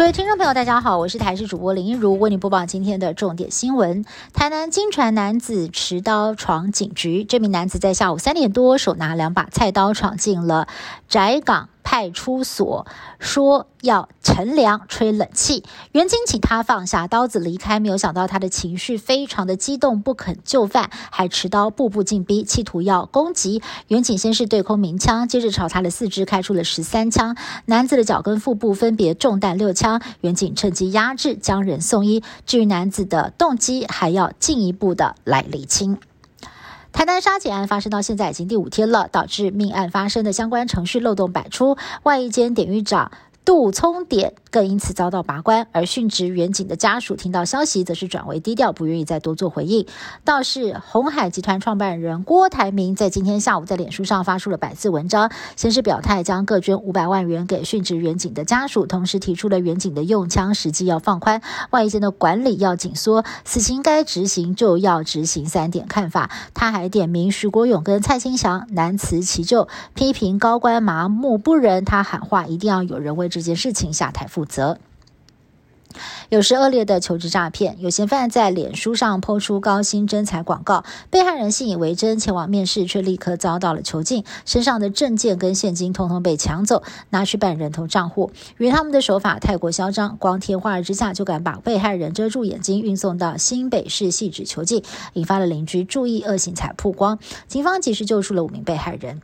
各位听众朋友，大家好，我是台视主播林一如，为您播报今天的重点新闻。台南金船男子持刀闯警局，这名男子在下午三点多，手拿两把菜刀闯进了宅港。派出所说要乘凉吹冷气，袁警请他放下刀子离开，没有想到他的情绪非常的激动，不肯就范，还持刀步步进逼，企图要攻击袁警。先是对空鸣枪，接着朝他的四肢开出了十三枪，男子的脚跟腹部分别中弹六枪，袁警趁机压制，将人送医。至于男子的动机，还要进一步的来厘清。台南杀警案发生到现在已经第五天了，导致命案发生的相关程序漏洞百出，外一间典狱长。杜聪典更因此遭到拔关，而殉职远警的家属听到消息，则是转为低调，不愿意再多做回应。倒是红海集团创办人郭台铭在今天下午在脸书上发出了百字文章，先是表态将各捐五百万元给殉职远警的家属，同时提出了远警的用枪时机要放宽，外间的管理要紧缩，死刑该执行就要执行三点看法。他还点名徐国勇跟蔡清祥难辞其咎，批评高官麻木不仁。他喊话一定要有人为之。这件事情下台负责。有时恶劣的求职诈骗，有嫌犯在脸书上抛出高薪征才广告，被害人信以为真，前往面试，却立刻遭到了囚禁，身上的证件跟现金通通被抢走，拿去办人头账户。因为他们的手法太过嚣张，光天化日之下就敢把被害人遮住眼睛，运送到新北市细致囚禁，引发了邻居注意恶行才曝光，警方及时救出了五名被害人。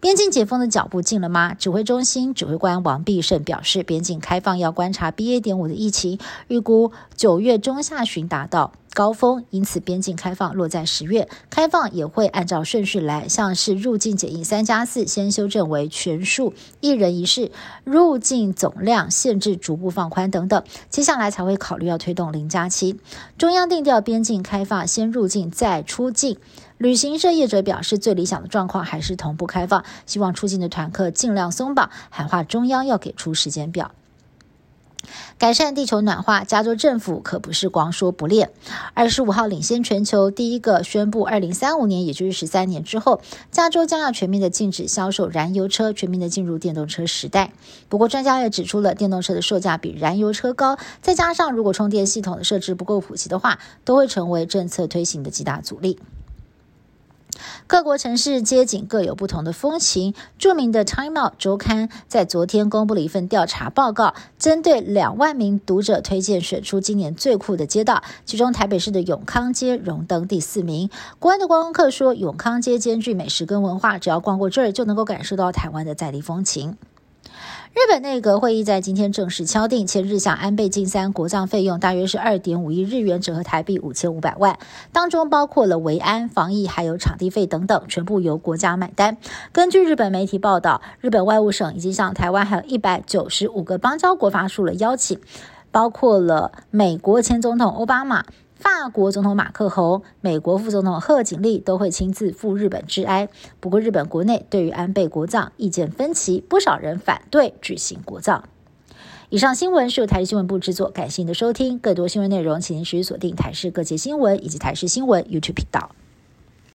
边境解封的脚步近了吗？指挥中心指挥官王必胜表示，边境开放要观察 BA. 点五的疫情，预估九月中下旬达到高峰，因此边境开放落在十月。开放也会按照顺序来，像是入境检疫三加四，先修正为全数一人一室，入境总量限制逐步放宽等等。接下来才会考虑要推动零加七。中央定调边境开放，先入境再出境。旅行社业者表示，最理想的状况还是同步开放，希望出境的团客尽量松绑，喊话中央要给出时间表。改善地球暖化，加州政府可不是光说不练。二十五号领先全球，第一个宣布，二零三五年，也就是十三年之后，加州将要全面的禁止销售燃油车，全面的进入电动车时代。不过，专家也指出了，电动车的售价比燃油车高，再加上如果充电系统的设置不够普及的话，都会成为政策推行的极大阻力。各国城市街景各有不同的风情。著名的《Time Out》周刊在昨天公布了一份调查报告，针对两万名读者推荐选出今年最酷的街道，其中台北市的永康街荣登第四名。国外的观光客说，永康街兼具美食跟文化，只要逛过这儿，就能够感受到台湾的在地风情。日本内阁会议在今天正式敲定，前日向安倍晋三国葬费用大约是二点五亿日元，折合台币五千五百万，当中包括了维安、防疫还有场地费等等，全部由国家买单。根据日本媒体报道，日本外务省已经向台湾还有一百九十五个邦交国发出了邀请，包括了美国前总统奥巴马。法国总统马克宏、美国副总统贺锦丽都会亲自赴日本致哀。不过，日本国内对于安倍国葬意见分歧，不少人反对举行国葬。以上新闻是由台视新闻部制作，感谢您的收听。更多新闻内容，请您持续锁定台视各界新闻以及台视新闻 YouTube 频道。